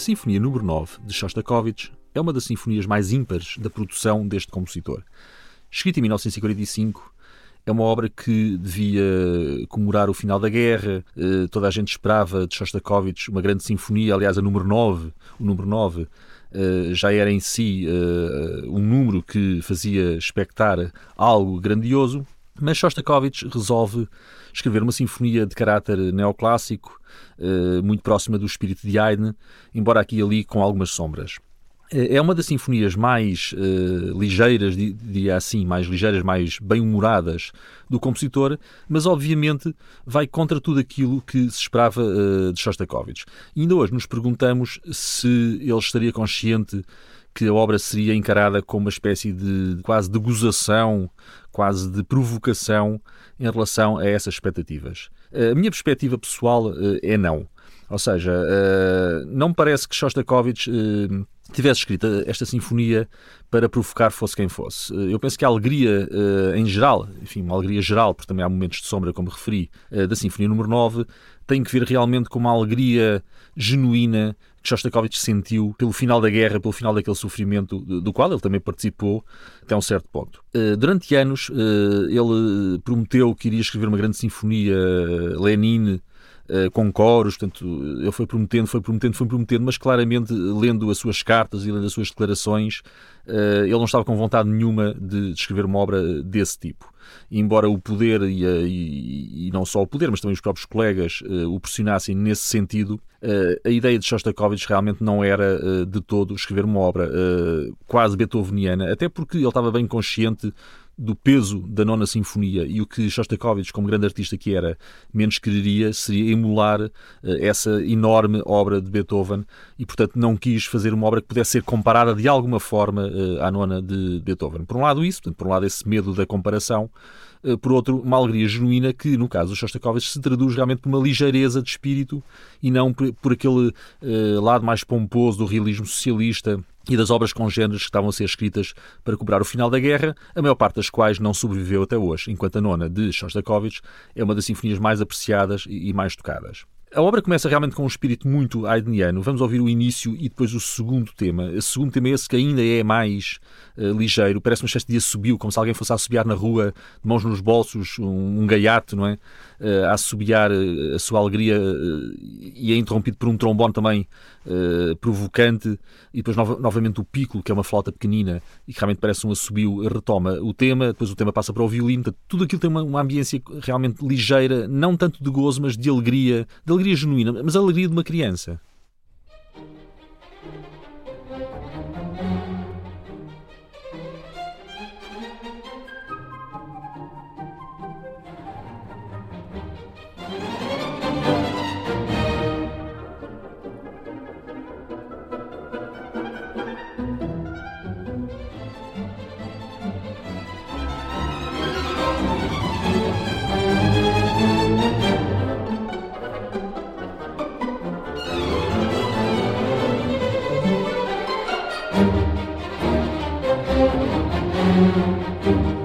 Sinfonia número 9 de Shostakovich é uma das sinfonias mais ímpares da produção deste compositor. Escrita em 1945, é uma obra que devia comemorar o final da guerra. Eh, toda a gente esperava de Shostakovich uma grande sinfonia, aliás, a número 9, o número 9 eh, já era em si eh, um número que fazia expectar algo grandioso, mas Shostakovich resolve escrever uma sinfonia de caráter neoclássico, muito próxima do espírito de Haydn, embora aqui e ali com algumas sombras. É, é uma das sinfonias mais uh, ligeiras, diria assim, mais ligeiras, mais bem-humoradas do compositor, mas obviamente vai contra tudo aquilo que se esperava de Shostakovich. E ainda hoje nos perguntamos se ele estaria consciente que a obra seria encarada como uma espécie de quase de gozação, quase de provocação em relação a essas expectativas. A minha perspectiva pessoal uh, é não. Ou seja, não me parece que Shostakovich tivesse escrito esta sinfonia para provocar fosse quem fosse. Eu penso que a alegria em geral, enfim, uma alegria geral, porque também há momentos de sombra, como referi, da Sinfonia número 9, tem que ver realmente com uma alegria genuína que Shostakovich sentiu pelo final da guerra, pelo final daquele sofrimento do qual ele também participou até um certo ponto. Uh, durante anos, ele prometeu que iria escrever uma grande sinfonia Lenin eh, com coros, portanto, ele foi prometendo, foi prometendo, foi prometendo, mas claramente, lendo as suas cartas e lendo as suas declarações, ele não estava com vontade nenhuma de escrever uma obra desse tipo. Embora o poder, e, e, e, não só o poder, mas também os próprios colegas uh, o pressionassem nesse sentido, a ideia de Shostakovich realmente não era de todo escrever uma obra quase beethoveniana, até porque ele estava bem consciente do peso da nona sinfonia e o que Shostakovich, como grande artista que era, menos quereria seria emular uh, essa enorme obra de Beethoven e, portanto, não quis fazer uma obra que pudesse ser comparada de alguma forma uh, à nona de Beethoven. Por um lado isso, portanto, por um lado esse medo da comparação, uh, por outro, uma alegria genuína que, no caso do Shostakovich, se traduz realmente por uma ligeireza de espírito e não por, por aquele lado mais pomposo do realismo socialista e das obras congêneres que estavam a ser escritas para cobrar o final da guerra, a maior parte das quais não sobreviveu até hoje, enquanto a nona de Shostakovich é uma das sinfonias mais apreciadas e mais tocadas. A obra começa realmente com um espírito muito haydniano. Vamos ouvir o início e depois o segundo tema. O segundo tema é esse que ainda é mais uh, ligeiro, parece uma espécie de assobio, como se alguém fosse a assobiar na rua, de mãos nos bolsos, um, um gaiato, não é? Uh, a assobiar uh, a sua alegria e é interrompido por um trombone também provocante e depois no novamente o pico, que é uma flauta pequenina e que realmente parece um assobio, retoma o tema, depois o tema passa para o violino. Tudo aquilo tem uma, uma ambiência realmente ligeira, não tanto de gozo, mas de alegria, de alegria genuína, mas a alegria de uma criança. Música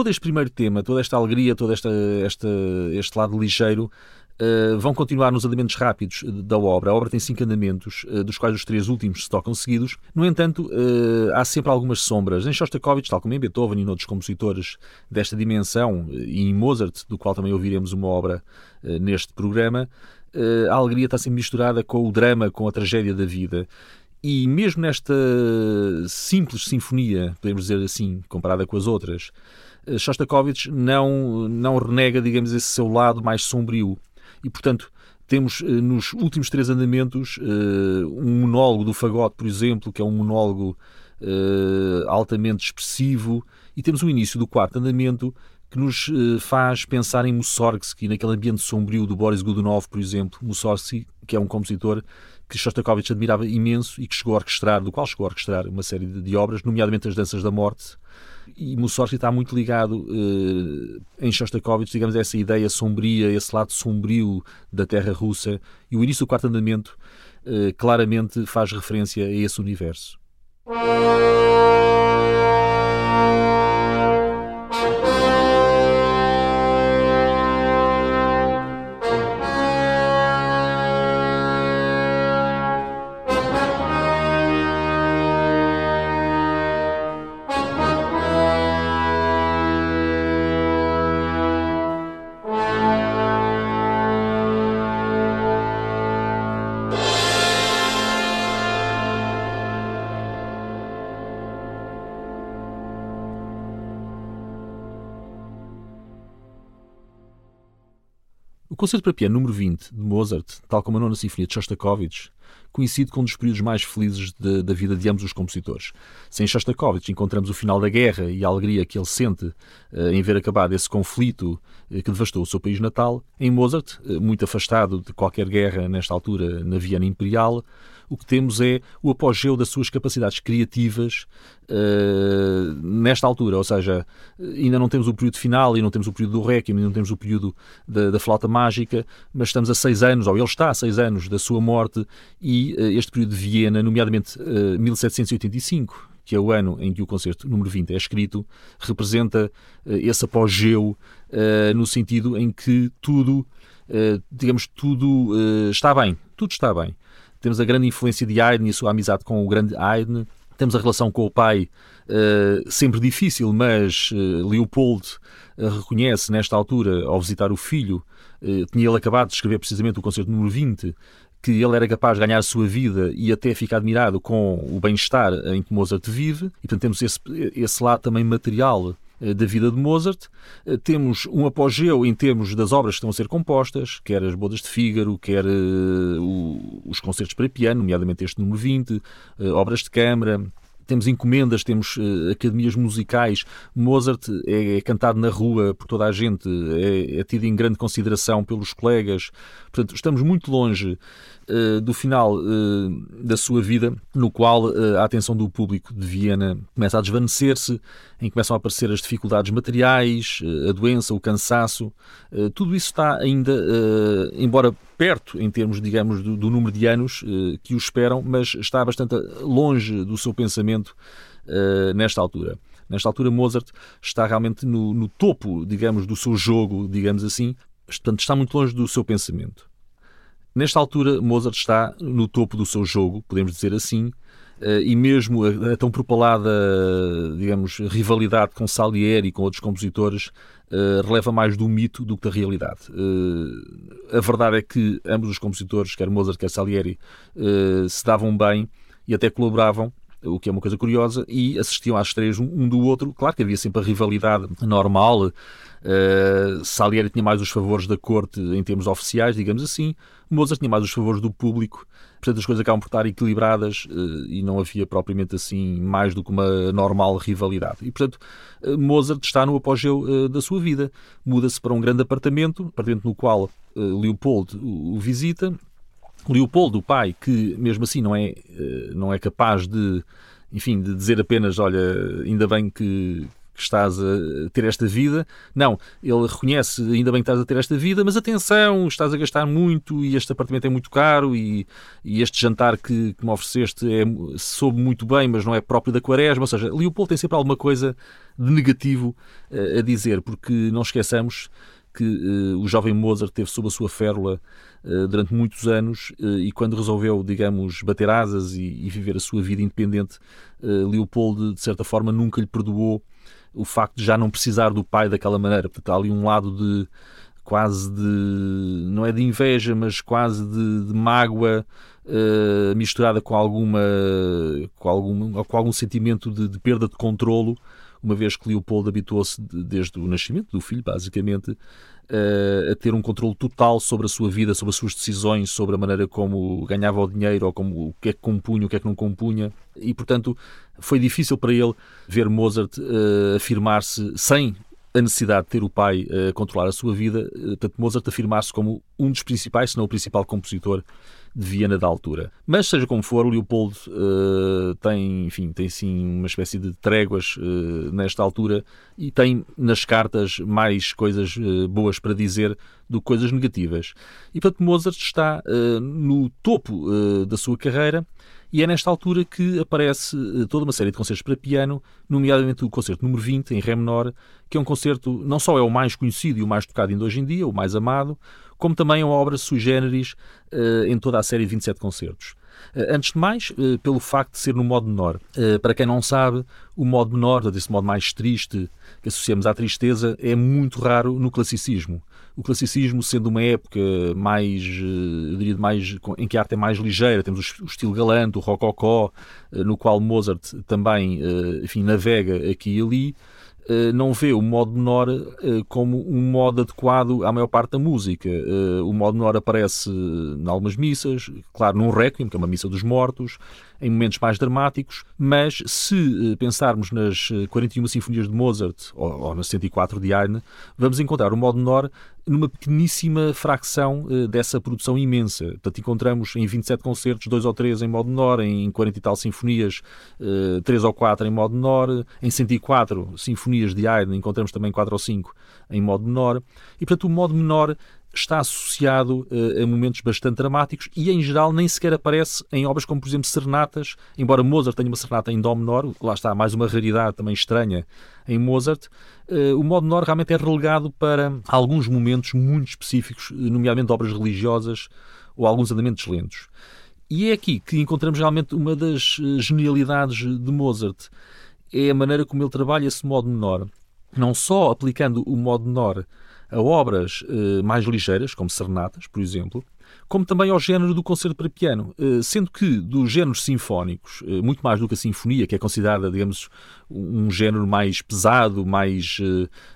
todo este primeiro tema, toda esta alegria, todo esta, esta, este lado ligeiro, uh, vão continuar nos andamentos rápidos da obra. A obra tem cinco andamentos, uh, dos quais os três últimos se tocam seguidos. No entanto, uh, há sempre algumas sombras. Em Shostakovich, tal como em Beethoven e noutros compositores desta dimensão, e em Mozart, do qual também ouviremos uma obra neste programa, a alegria está sempre misturada com o drama, com a tragédia da vida. E mesmo nesta simples sinfonia, podemos dizer assim, comparada com as outras, Shostakovich não, não renega, digamos, esse seu lado mais sombrio. E, portanto, temos eh, nos últimos três andamentos eh, um monólogo do fagote, por exemplo, que é um monólogo altamente expressivo, e temos o início do quarto andamento que nos faz pensar em Mussorgsky, naquele ambiente sombrio do Boris Godunov, por exemplo. Mussorgsky, que é um compositor que Shostakovich admirava imenso e que chegou a orquestrar, do qual chegou a orquestrar uma série de obras, nomeadamente as Danças da Morte. E Mussorgsky está muito ligado uh, em Shostakovich, digamos, a essa ideia sombria, esse lado sombrio da terra russa. E o início do quarto andamento uh, claramente faz referência a esse universo. Concerto para piano número 20 de Mozart, tal como a nona sinfonia de Shostakovich, coincide com um dos períodos mais felizes de, da vida de ambos os compositores. Sem Shostakovich encontramos o final da guerra e a alegria que ele sente uh, em ver acabado esse conflito uh, que devastou o seu país natal. Em Mozart, uh, muito afastado de qualquer guerra nesta altura na Viena Imperial, o que temos é o apogeu das suas capacidades criativas nesta altura, ou seja, ainda não temos o período final, e não temos o período do Requiem, ainda não temos o período da, da flauta mágica, mas estamos a seis anos, ou ele está a seis anos da sua morte, e uh, este período de Viena, nomeadamente uh, eh, 1785, que é o ano em que o concerto número 20 é escrito, representa uh, esse apogeu uh, no sentido em que tudo, uh, digamos, tudo está bem. Tudo está bem. Temos a grande influência de Haydn e a sua amizade com o grande Haydn. Temos a relação com o pai, uh, sempre difícil, mas uh, Leopold reconhece nesta altura, ao visitar o filho, tinha ele acabado de escrever precisamente o concerto número 20, que ele era capaz de ganhar a sua vida e até ficar admirado com o bem-estar em que Mozart vive. E, portanto, temos esse, esse lado também material eh, da vida de Mozart. Eh, temos um apogeu em termos das obras que estão a ser compostas, quer as Bodas de Fígaro, quer uh, os concertos para piano, nomeadamente este número 20, uh, obras de câmara, temos encomendas, temos uh, academias musicais. Mozart é, é, cantado na rua por toda a gente, é, é, tido em grande consideração pelos colegas. Portanto, estamos muito longe uh, do final uh, da sua vida, no qual a atenção do público de Viena começa a desvanecer-se, em que começam a aparecer as dificuldades materiais, a doença, o cansaço. tudo isso está ainda, embora perto em termos, digamos, do, do número de anos uh, que o esperam, mas está bastante longe do seu pensamento uh, nesta altura. Nesta altura, Mozart está realmente no, no, topo, digamos, do seu jogo, digamos assim, portanto, está muito longe do seu pensamento. Nesta altura, Mozart está no topo do seu jogo, podemos dizer assim, eh, e mesmo a, tão propalada, digamos, rivalidade com Salieri e com outros compositores uh, releva mais do mito do que da realidade. Uh, a verdade é que ambos os compositores, quer Mozart, quer Salieri, uh, se davam bem e até colaboravam o que é uma coisa curiosa, e assistiam às estreias um, do outro. Claro que havia sempre a rivalidade normal. Uh, Salieri tinha mais os favores da corte em termos oficiais, digamos assim. Mozart tinha mais os favores do público. Portanto, as coisas acabam por estar equilibradas uh, e não havia propriamente assim mais do que uma normal rivalidade. E, portanto, uh, Mozart está no apogeu da sua vida. Muda-se para um grande apartamento, apartamento no qual Leopold o visita, Leopoldo, o pai, que mesmo assim não é, eh, não é capaz de, enfim, de dizer apenas, olha, ainda bem que, que estás a ter esta vida. Não, ele reconhece, ainda bem que estás a ter esta vida, mas atenção, estás a gastar muito e este apartamento é muito caro e, e este jantar que, que me ofereceste é, soube muito bem, mas não é próprio da quaresma. Ou seja, Leopoldo tem sempre alguma coisa de negativo uh, a dizer, porque não esqueçamos que uh, o jovem Mozart teve sob a sua férula uh, durante muitos anos uh, e quando resolveu, digamos, bater asas e, e viver a sua vida independente, Leopoldo, de certa forma, nunca lhe perdoou o facto de já não precisar do pai daquela maneira. Portanto, há ali um lado de quase de não é de inveja, mas quase de, de mágoa misturada com alguma com algum, com algum sentimento de, de perda de controlo uma vez que Leopoldo habituou-se desde o nascimento do filho, basicamente, a ter um controle total sobre a sua vida, sobre as suas decisões, sobre a maneira como ganhava o dinheiro ou como, o que é que compunha, o que é que não compunha. E, portanto, foi difícil para ele ver Mozart uh, afirmar-se sem a necessidade de ter o pai a controlar a sua vida, portanto, Mozart afirmar-se como um dos principais, se não o principal compositor de Viena da altura. Mas seja como for, Leopoldo uh, tem, enfim, tem sim uma espécie de tréguas uh, nesta altura e tem nas cartas mais coisas uh, boas para dizer do que coisas negativas. E portanto Mozart está no topo da sua carreira e é nesta altura que aparece toda uma série de concertos para piano, nomeadamente o concerto número 20 em Ré menor, que é um concerto não só é o mais conhecido e o mais tocado ainda hoje em dia, o mais amado, como também uma obra sui generis uh, em toda a série de 27 concertos. Uh, antes de mais, uh, pelo facto de ser no modo menor. para quem não sabe, o modo menor, desse modo mais triste que associamos à tristeza, é muito raro no classicismo. O classicismo, sendo uma época mais, eu diria, mais, em que a arte é mais ligeira, temos o estilo galante, o rococó, no qual Mozart também enfim, navega aqui e ali, eh, não vê o modo menor eh, como um modo adequado à maior parte da música. Eh, o modo menor aparece em algumas missas, claro, num Requiem, que é uma missa dos mortos, em momentos mais dramáticos, mas se pensarmos nas 41 sinfonias de Mozart ou, ou nas 104 de Haydn, vamos encontrar o modo menor numa pequeníssima fração uh, dessa produção imensa. Portanto, encontramos em 27 concertos, dois ou três em modo menor, em 40 e tal sinfonias, três ou quatro em modo menor, em 104 sinfonias de Haydn encontramos também quatro ou cinco em modo menor. E, portanto, o modo menor está associado uh, a momentos bastante dramáticos e, em geral, nem sequer aparece em obras como, por exemplo, serenatas, embora Mozart tenha uma serenata em Dó menor, lá está, mais uma raridade também estranha em Mozart, uh, o modo menor realmente é relegado para alguns momentos muito específicos, nomeadamente obras religiosas ou alguns andamentos lentos. E é aqui que encontramos realmente uma das eh, genialidades de Mozart. É a maneira como ele trabalha esse modo menor. Não só aplicando o modo menor a obras eh, mais ligeiras, como serenatas, por exemplo, como também ao género do concerto para piano, eh, sendo que dos géneros sinfónicos, eh, muito mais do que a sinfonia, que é considerada, digamos, um género mais pesado, mais,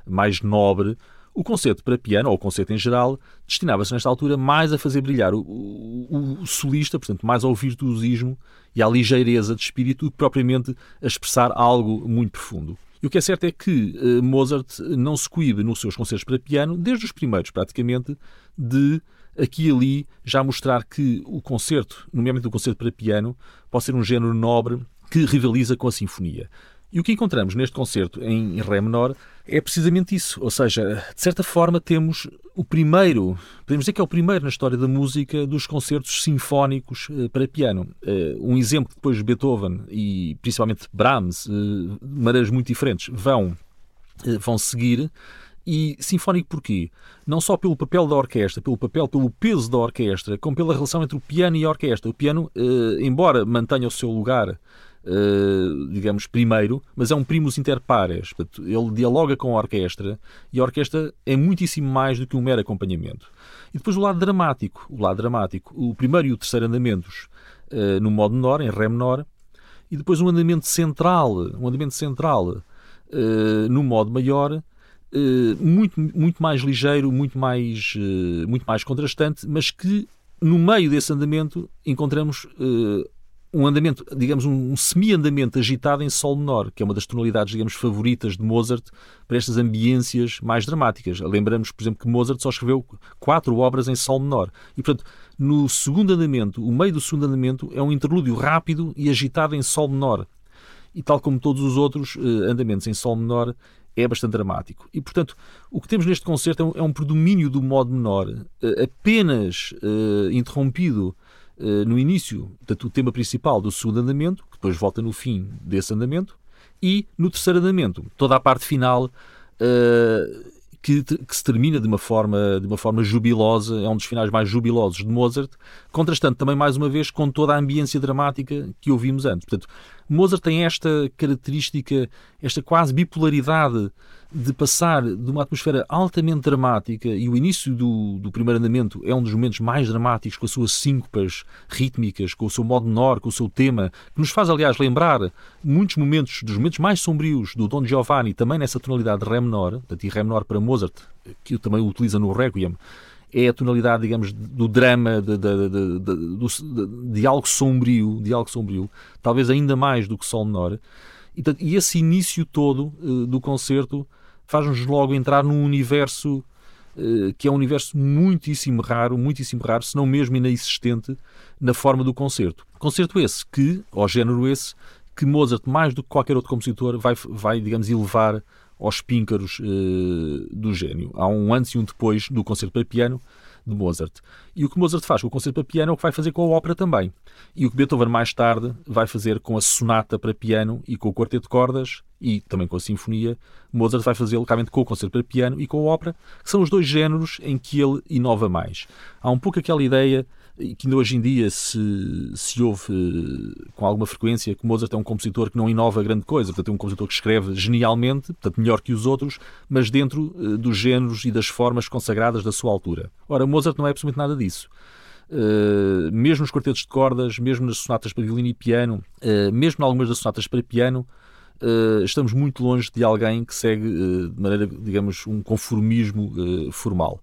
mais nobre, o concerto para piano, ou o concerto em geral, destinava-se nesta altura mais a fazer brilhar o, o, o, solista, portanto, mais ao virtuosismo e à ligeireza de espírito do que propriamente a expressar algo muito profundo. E o que é certo é que uh, Mozart não se coíbe nos seus concertos para piano, desde os primeiros praticamente, de aqui e ali já mostrar que o concerto, nomeadamente o concerto para piano, pode ser um género nobre que rivaliza com a sinfonia. E o que encontramos neste concerto em Ré menor é precisamente isso. Ou seja, de certa forma temos o primeiro, podemos dizer que é o primeiro na história da música dos concertos sinfónicos eh, para piano. Eh, um exemplo que depois Beethoven e principalmente Brahms, eh, de maneiras muito diferentes, vão, vão seguir. E sinfónico porquê? Não só pelo papel da orquestra, pelo papel, pelo peso da orquestra, como pela relação entre o piano e a orquestra. O piano, embora mantenha o seu lugar Uh, digamos, primeiro, mas é um primus inter pares. Ele dialoga com a orquestra e a orquestra é muitíssimo mais do que um mero acompanhamento. E depois o lado dramático. O lado dramático. O primeiro e o terceiro andamentos uh, no modo menor, em Ré menor, e depois um andamento central, um andamento central uh, no modo maior, muito, muito mais ligeiro, muito mais, muito mais contrastante, mas que no meio desse andamento encontramos um andamento, digamos, um semi-andamento agitado em sol menor, que é uma das tonalidades, digamos, favoritas de Mozart para estas ambiências mais dramáticas. Lembramos, por exemplo, que Mozart só escreveu quatro obras em sol menor. E, portanto, no segundo andamento, o meio do segundo andamento é um interlúdio rápido e agitado em sol menor. E tal como todos os outros uh, andamentos em sol menor, é bastante dramático. E, portanto, o que temos neste concerto é um, é um predomínio do modo menor, uh, apenas uh, interrompido eh, no início, portanto, o tema principal do segundo andamento, que depois volta no fim desse andamento, e no terceiro andamento, toda a parte final uh, que, que, se termina de uma, forma, de uma forma jubilosa, é um dos finais mais jubilosos de Mozart, contrastando também mais uma vez com toda a ambiência dramática que ouvimos antes. Portanto, Mozart tem esta característica, esta quase bipolaridade de passar de uma atmosfera altamente dramática e o início do, do primeiro andamento é um dos momentos mais dramáticos com as suas síncopas rítmicas, com o seu modo menor, com o seu tema, que nos faz, aliás, lembrar muitos momentos, dos momentos mais sombrios do Don Giovanni, também nessa tonalidade de Ré menor, portanto, e Ré menor para Mozart, que também o utiliza no Requiem, é a tonalidade, digamos, do drama, de, de, de, de, algo sombrio, de algo sombrio, talvez ainda mais do que Sol menor. E, e esse início todo uh, do concerto faz-nos logo entrar num universo uh, que é um universo muitíssimo raro, muitíssimo raro, se não mesmo inexistente, na forma do concerto. Concerto esse que, ou género esse, que Mozart, mais do que qualquer outro compositor, vai, vai digamos, elevar aos píncaros uh, do gênio. Há um antes e um depois do concerto para piano de Mozart. E o que Mozart faz com o concerto para piano é o que vai fazer com a ópera também. E o que Beethoven mais tarde vai fazer com a sonata para piano e com o quarteto de cordas e também com a sinfonia, Mozart vai fazê-lo claramente com o concerto para piano e com a ópera, que são os dois géneros em que ele inova mais. Há um pouco aquela ideia que ainda hoje em dia se, se ouve eh, com alguma frequência que Mozart é um compositor que não inova grande coisa, portanto é um compositor que escreve genialmente, portanto melhor que os outros, mas dentro uh, dos géneros e das formas consagradas da sua altura. Ora, Mozart não é absolutamente nada disso. Uh, mesmo nos quartetos de cordas, mesmo nas sonatas para violino e piano, uh, mesmo em algumas das sonatas para piano, estamos muito longe de alguém que segue de maneira, digamos, um conformismo formal.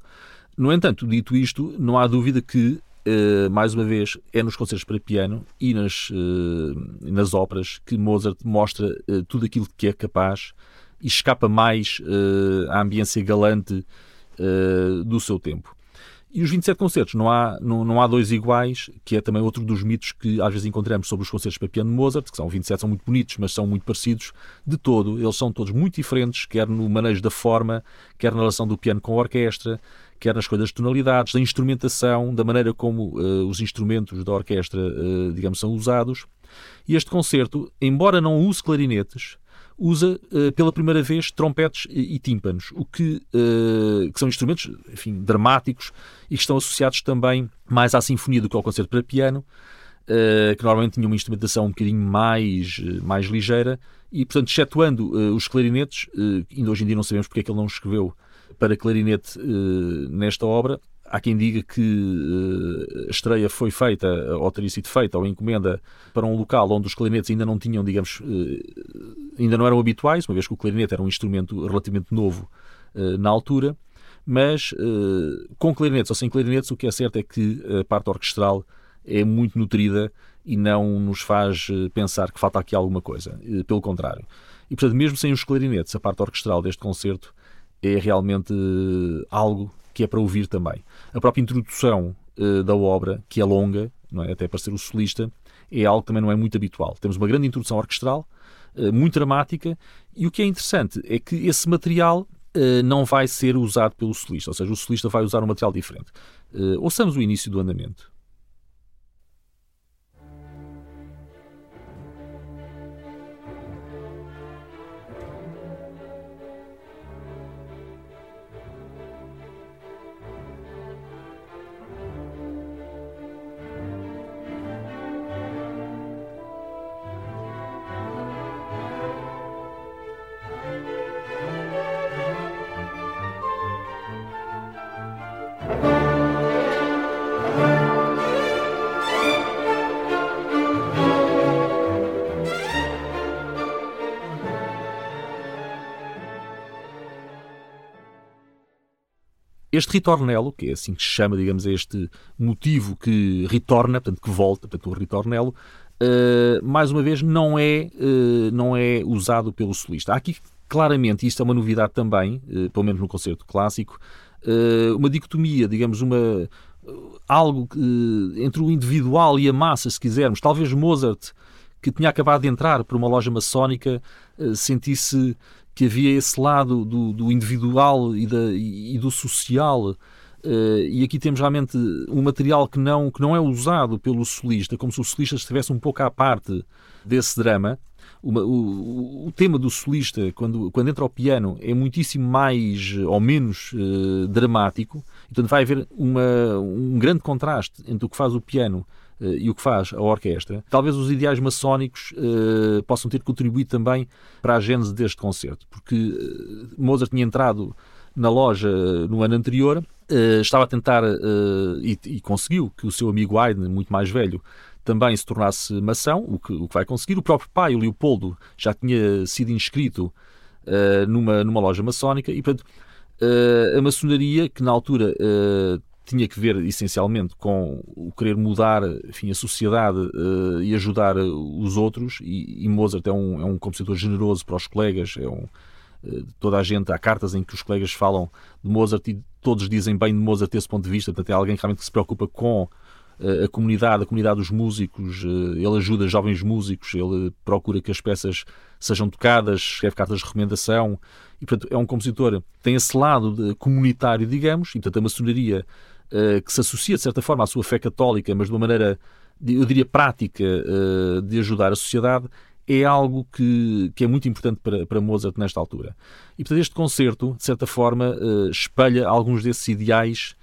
No entanto, dito isto, não há dúvida que Uh, mais uma vez, é nos concertos para piano e nas, uh, nas óperas que Mozart mostra uh, tudo aquilo que é capaz e escapa mais à ambiência galante do seu tempo. E os 27 concertos, não há, não, não há dois iguais, que é também outro dos mitos que às vezes encontramos sobre os concertos para piano de Mozart, que são 27, são muito bonitos, mas são muito parecidos de todo. Eles são todos muito diferentes, quer no manejo da forma, quer na relação do piano com a orquestra, quer nas coisas de tonalidades, da instrumentação, da maneira como uh, os instrumentos da orquestra, uh, digamos, são usados. E este concerto, embora não use clarinetes, usa uh, pela primeira vez trompetes e, e tímpanos, o que, que, são instrumentos, enfim, dramáticos e que estão associados também mais à sinfonia do que ao concerto para piano, que normalmente tinha uma instrumentação um bocadinho mais, mais ligeira, e, portanto, excetuando os clarinetes, ainda hoje em dia não sabemos porque é que ele não escreveu para clarinete uh, nesta obra. Há quem diga que uh, a estreia foi feita, ou teria sido feita, ou encomenda para um local onde os clarinetes ainda não tinham, digamos, uh, ainda não eram habituais, uma vez que o clarinete era um instrumento relativamente novo na altura. Mas com clarinetes ou sem clarinetes, o que é certo é que a parte orquestral é muito nutrida e não nos faz pensar que falta aqui alguma coisa. Pelo contrário. E, portanto, mesmo sem os clarinetes, a parte orquestral deste concerto é realmente eh, algo que é para ouvir também. A própria introdução uh, da obra, que é longa, é? até para ser o solista, é algo que também não é muito habitual. Temos uma grande introdução orquestral, uh, muito dramática, e o que é interessante é que esse material uh, não vai ser usado pelo solista, ou seja, o solista vai usar um material diferente. ouçamos o início do andamento. Este ritornelo, que é assim que se chama, digamos, este motivo que retorna, portanto, que volta, portanto, o ritornelo, uh, mais uma vez, não é, uh, não é usado pelo solista. Há aqui, claramente, isto é uma novidade também, uh, pelo menos no concerto clássico, uma dicotomia, digamos, uma, algo entre o individual e a massa, se quisermos. Talvez Mozart, que tinha acabado de entrar por uma loja maçónica, sentisse que havia esse lado do, do individual e, da, e, do social. Uh, e aqui temos realmente um material que não, que não é usado pelo solista, como se o solista estivesse um pouco à parte desse drama. Uma, o, o, tema do solista, quando, quando entra ao piano, é muitíssimo mais ou menos uh, dramático. Portanto, vai haver uma, um grande contraste entre o que faz o piano e o que faz a orquestra. Talvez os ideais maçónicos uh, possam ter contribuído também para a gênese deste concerto, porque uh, Mozart tinha entrado na loja no ano anterior, estava a tentar e, e, conseguiu que o seu amigo Haydn, muito mais velho, também se tornasse maçom, o que, o que vai conseguir. O próprio pai, o Leopoldo, já tinha sido inscrito numa, numa loja maçónica e, portanto, a maçonaria, que na altura tinha que ver essencialmente com o querer mudar enfim, a sociedade uh, e ajudar os outros. E, e Mozart é um, é um compositor generoso para os colegas, é um, toda a gente, há cartas em que os colegas falam de Mozart e todos dizem bem de Mozart desse ponto de vista, portanto é alguém que realmente se preocupa com a comunidade, a comunidade dos músicos, ele ajuda jovens músicos, ele procura que as peças sejam tocadas, escreve cartas de recomendação. E, portanto, é um compositor que tem esse lado comunitário, digamos, e, portanto, a maçonaria que se associa, de certa forma, à sua fé católica, mas de uma maneira, eu diria, prática de ajudar a sociedade, é algo que, que é muito importante para, para Mozart nesta altura. E, portanto, este concerto, de certa forma, espelha alguns desses ideais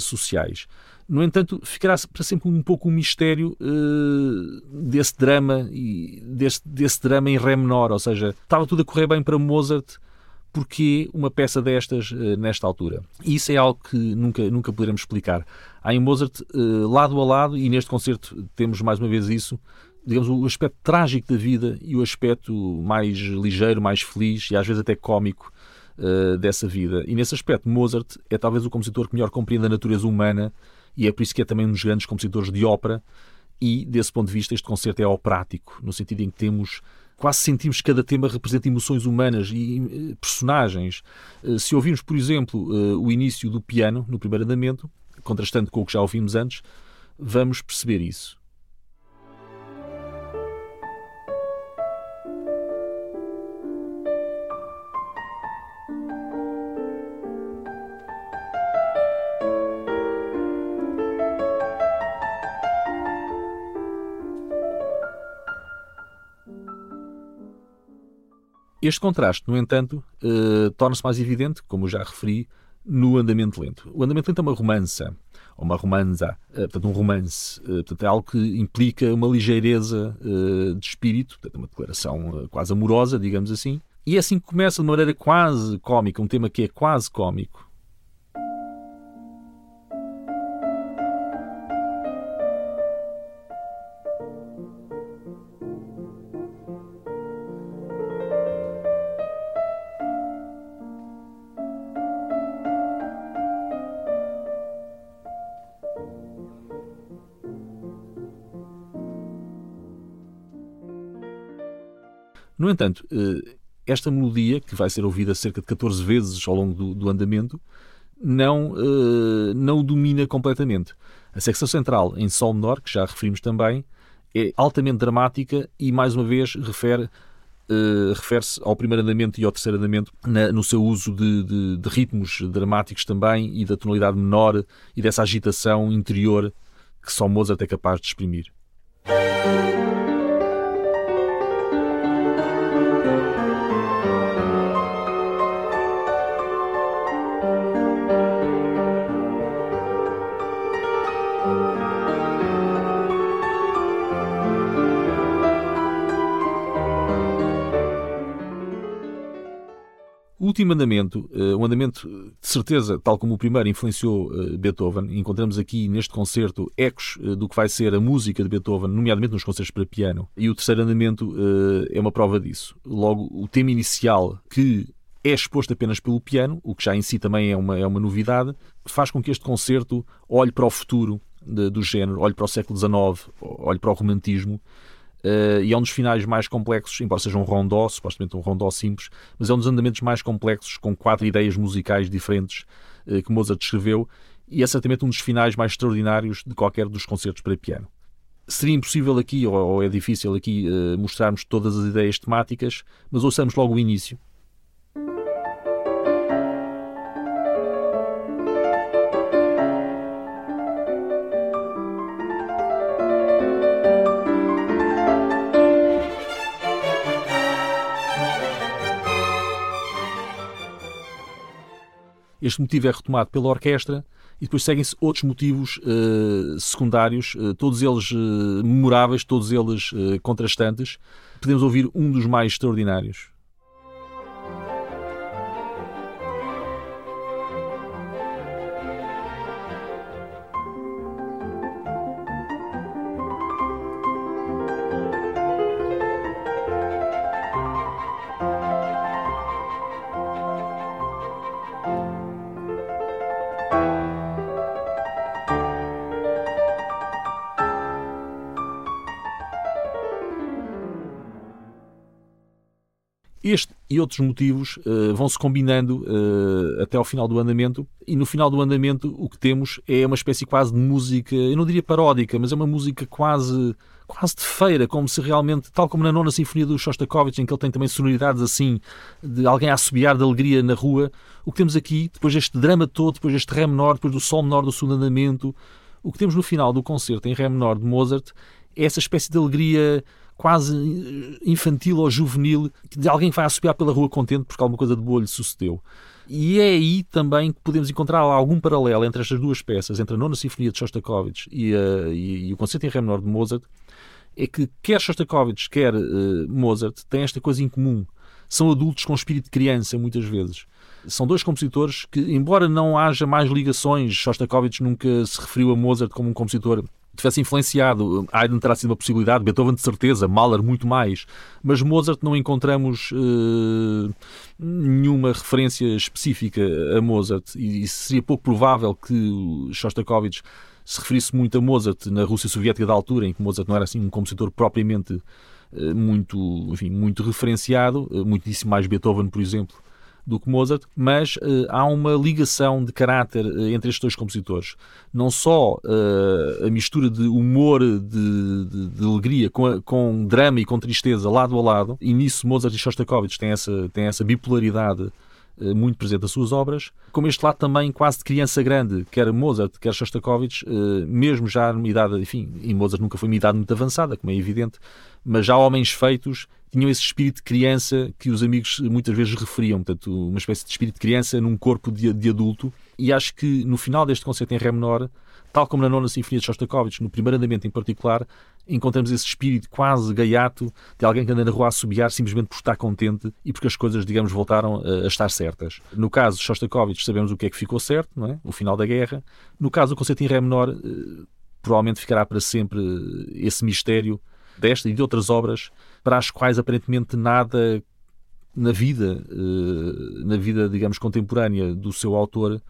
sociais. No entanto, ficará para sempre um pouco um mistério uh, desse drama e desse, desse drama em ré menor, ou seja, estava tudo a correr bem para Mozart, porque uma peça destas uh, nesta altura? E isso é algo que nunca, nunca poderemos explicar. Há em Mozart, uh, lado a lado, e neste concerto temos mais uma vez isso, digamos, o aspecto trágico da vida e o aspecto mais ligeiro, mais feliz e às vezes até cómico uh, dessa vida. E nesse aspecto, Mozart é talvez o compositor que melhor compreende a natureza humana e é por isso que é também um dos grandes compositores de ópera. E, desse ponto de vista, este concerto é operático, no sentido em que temos quase sentimos que cada tema representa emoções humanas e eh, personagens. Eh, se ouvirmos, por exemplo, eh, o início do piano no primeiro andamento, contrastando com o que já ouvimos antes, vamos perceber isso. Este contraste, no entanto, uh, torna-se mais evidente, como já referi, no andamento lento. O andamento lento é uma romança, ou uma romanza, uh, portanto, um romance. Uh, portanto, é algo que implica uma ligeireza de espírito, portanto, uma declaração quase amorosa, digamos assim. E é assim que começa de maneira quase cómica, um tema que é quase cómico, entanto, eh, esta melodia, que vai ser ouvida cerca de 14 vezes ao longo do, do andamento, não, uh, não o domina completamente. A secção central em Sol menor, que já referimos também, é altamente dramática e, mais uma vez, refere, uh, refere-se ao primeiro andamento e ao terceiro andamento na, no seu uso de, de, de, ritmos dramáticos também e da tonalidade menor e dessa agitação interior que só Mozart é capaz de exprimir. Último andamento, uh, um andamento de certeza, tal como o primeiro influenciou uh, Beethoven, encontramos aqui neste concerto ecos do que vai ser a música de Beethoven, nomeadamente nos concertos para piano. E o terceiro andamento é uma prova disso. Logo, o tema inicial, que é exposto apenas pelo piano, o que já em si também é uma, é uma novidade, faz com que este concerto olhe para o futuro de, do género, olhe para o século XIX, olhe para o romantismo Uh, e é um dos finais mais complexos, embora seja um rondó, supostamente um rondó simples, mas é um dos andamentos mais complexos, com quatro ideias musicais diferentes uh, que Mozart escreveu, e é certamente um dos finais mais extraordinários de qualquer dos concertos para piano. Seria impossível aqui, ou, ou é difícil aqui, uh, mostrarmos todas as ideias temáticas, mas ouçamos logo o início, Este motivo é retomado pela orquestra e depois seguem-se outros motivos uh, secundários, uh, todos eles uh, memoráveis, todos eles contrastantes. Podemos ouvir um dos mais extraordinários. E outros motivos uh, vão se combinando uh, até ao final do andamento. E no final do andamento, o que temos é uma espécie quase de música, eu não diria paródica, mas é uma música quase quase de feira, como se realmente, tal como na nona sinfonia do Shostakovich, em que ele tem também sonoridades assim, de alguém a assobiar de alegria na rua, o que temos aqui, depois deste drama todo, depois deste ré menor, depois do sol menor do segundo andamento, o que temos no final do concerto em ré menor de Mozart é essa espécie de alegria quase infantil ou juvenil de alguém que vai assobiar pela rua contente porque alguma coisa de boa lhe sucedeu. E é aí também que podemos encontrar algum paralelo entre estas duas peças, entre a Nona Sinfonia de Shostakovich e, e, e o Concerto em Ré Menor de Mozart, é que quer Shostakovich, quer uh, Mozart têm esta coisa em comum. São adultos com espírito de criança, muitas vezes. São dois compositores que, embora não haja mais ligações, Shostakovich nunca se referiu a Mozart como um compositor tivesse influenciado. Haydn terá sido uma possibilidade, Beethoven de certeza, Mahler muito mais, mas Mozart não encontramos uh, nenhuma referência específica a Mozart e, e seria pouco provável que Shostakovich se referisse muito a Mozart na Rússia Soviética da altura, em que Mozart não era assim um compositor propriamente uh, muito, enfim, muito referenciado, uh, muitíssimo mais Beethoven, por exemplo, do que Mozart, mas uh, há uma ligação de caráter uh, entre estes dois compositores. Não só uh, a mistura de humor, de, de, de alegria, com, a, com, drama e com tristeza lado a lado, e nisso Mozart e Shostakovich têm essa, têm essa bipolaridade muito presente nas suas obras, como este lado também quase de criança grande, quer Mozart, quer Shostakovich, mesmo já numa idade, enfim, e Mozart nunca foi uma idade muito avançada, como é evidente, mas já homens feitos tinham esse espírito de criança que os amigos muitas vezes referiam, portanto, uma espécie de espírito de criança num corpo de, de adulto. E acho que no final deste concerto em Ré menor, tal como na nona Sinfonia de Shostakovich, no primeiro andamento em particular, encontramos esse espírito quase gaiato de alguém que anda na rua a subiar simplesmente por estar contente e porque as coisas, digamos, voltaram a, a estar certas. No caso de Shostakovich, sabemos o que é que ficou certo, não é? o final da guerra. No caso do concerto em Ré menor, eh, provavelmente ficará para sempre esse mistério desta e de outras obras para as quais aparentemente nada na vida, eh, na vida, digamos, contemporânea do seu autor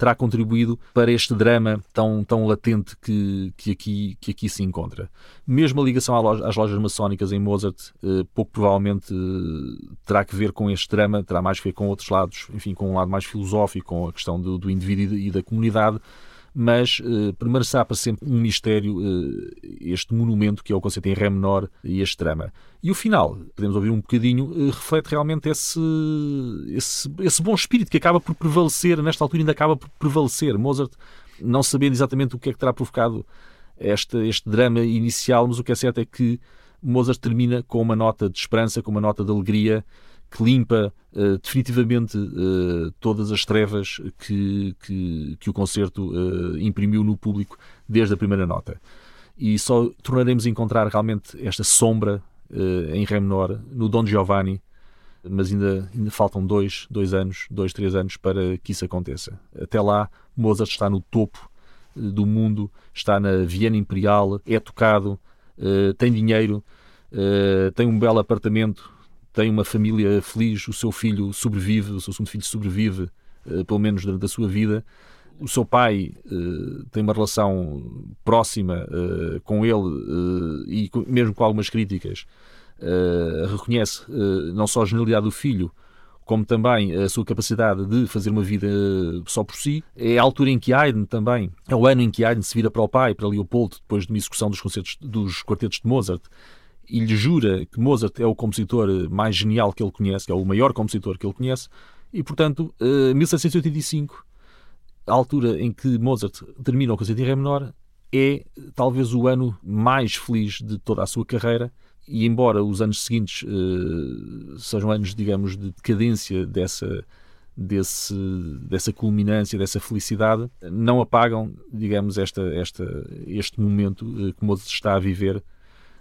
terá contribuído para este drama tão, tão latente que, que, aqui, que aqui se encontra. Mesmo a ligação às lojas maçónicas em Mozart, eh, pouco provavelmente eh, terá que ver com este drama, terá mais que ver com outros lados, enfim, com um lado mais filosófico, com a questão do, do indivíduo e da comunidade, mas uh, permanecerá para sempre um mistério uh, este monumento que é o conceito em Ré menor e este drama. E o final, podemos ouvir um bocadinho, uh, reflete realmente esse, esse, esse bom espírito que acaba por prevalecer, nesta altura ainda acaba por prevalecer. Mozart, não sabendo exatamente o que é que terá provocado este, este drama inicial, mas o que é certo é que Mozart termina com uma nota de esperança, com uma nota de alegria, que limpa uh, definitivamente uh, todas as trevas que, que, que o concerto uh, imprimiu no público desde a primeira nota. E só tornaremos a encontrar realmente esta sombra em Ré menor no Don Giovanni, mas ainda, ainda faltam dois, dois anos, dois, três anos para que isso aconteça. Até lá, Mozart está no topo do mundo, está na Viena Imperial, é tocado, tem dinheiro, tem um belo apartamento tem uma família feliz, o seu filho sobrevive, o seu segundo filho sobrevive, uh, pelo menos durante a sua vida. O seu pai uh, tem uma relação próxima uh, com ele e mesmo com algumas críticas, reconhece não só a genialidade do filho, como também a sua capacidade de fazer uma vida só por si. É a altura em que Haydn também, é o ano em que Haydn se vira para o pai, para Leopoldo, depois de uma execução dos, concertos, dos quartetos de Mozart, e lhe jura que Mozart é o compositor mais genial que ele conhece, que é o maior compositor que ele conhece, e portanto, uh, 1785, a altura em que Mozart termina o concerto em Ré menor, é talvez o ano mais feliz de toda a sua carreira. E embora os anos seguintes uh, sejam anos, digamos, de decadência dessa, desse, dessa culminância, dessa felicidade, não apagam, digamos, esta, esta, este momento uh, que Mozart está a viver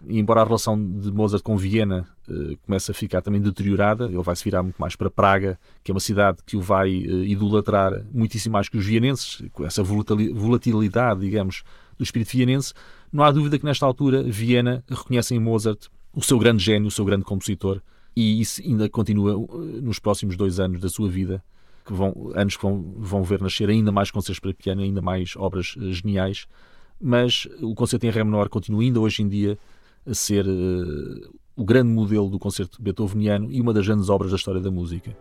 embora a relação de Mozart com Viena uh, comece a ficar também deteriorada, ele vai se virar muito mais para Praga, que é uma cidade que o vai uh, idolatrar muitíssimo mais que os vienenses, com essa volatilidade, digamos, do espírito vienense. Não há dúvida que nesta altura Viena reconhece em Mozart o seu grande gênio, o seu grande compositor, e isso ainda continua uh, nos próximos dois anos da sua vida, que vão, anos que vão, vão ver nascer ainda mais concertos para piano, ainda mais obras geniais, mas o concerto em Ré menor continua ainda hoje em dia a ser uh, o grande modelo do concerto beethoveniano e uma das grandes obras da história da música.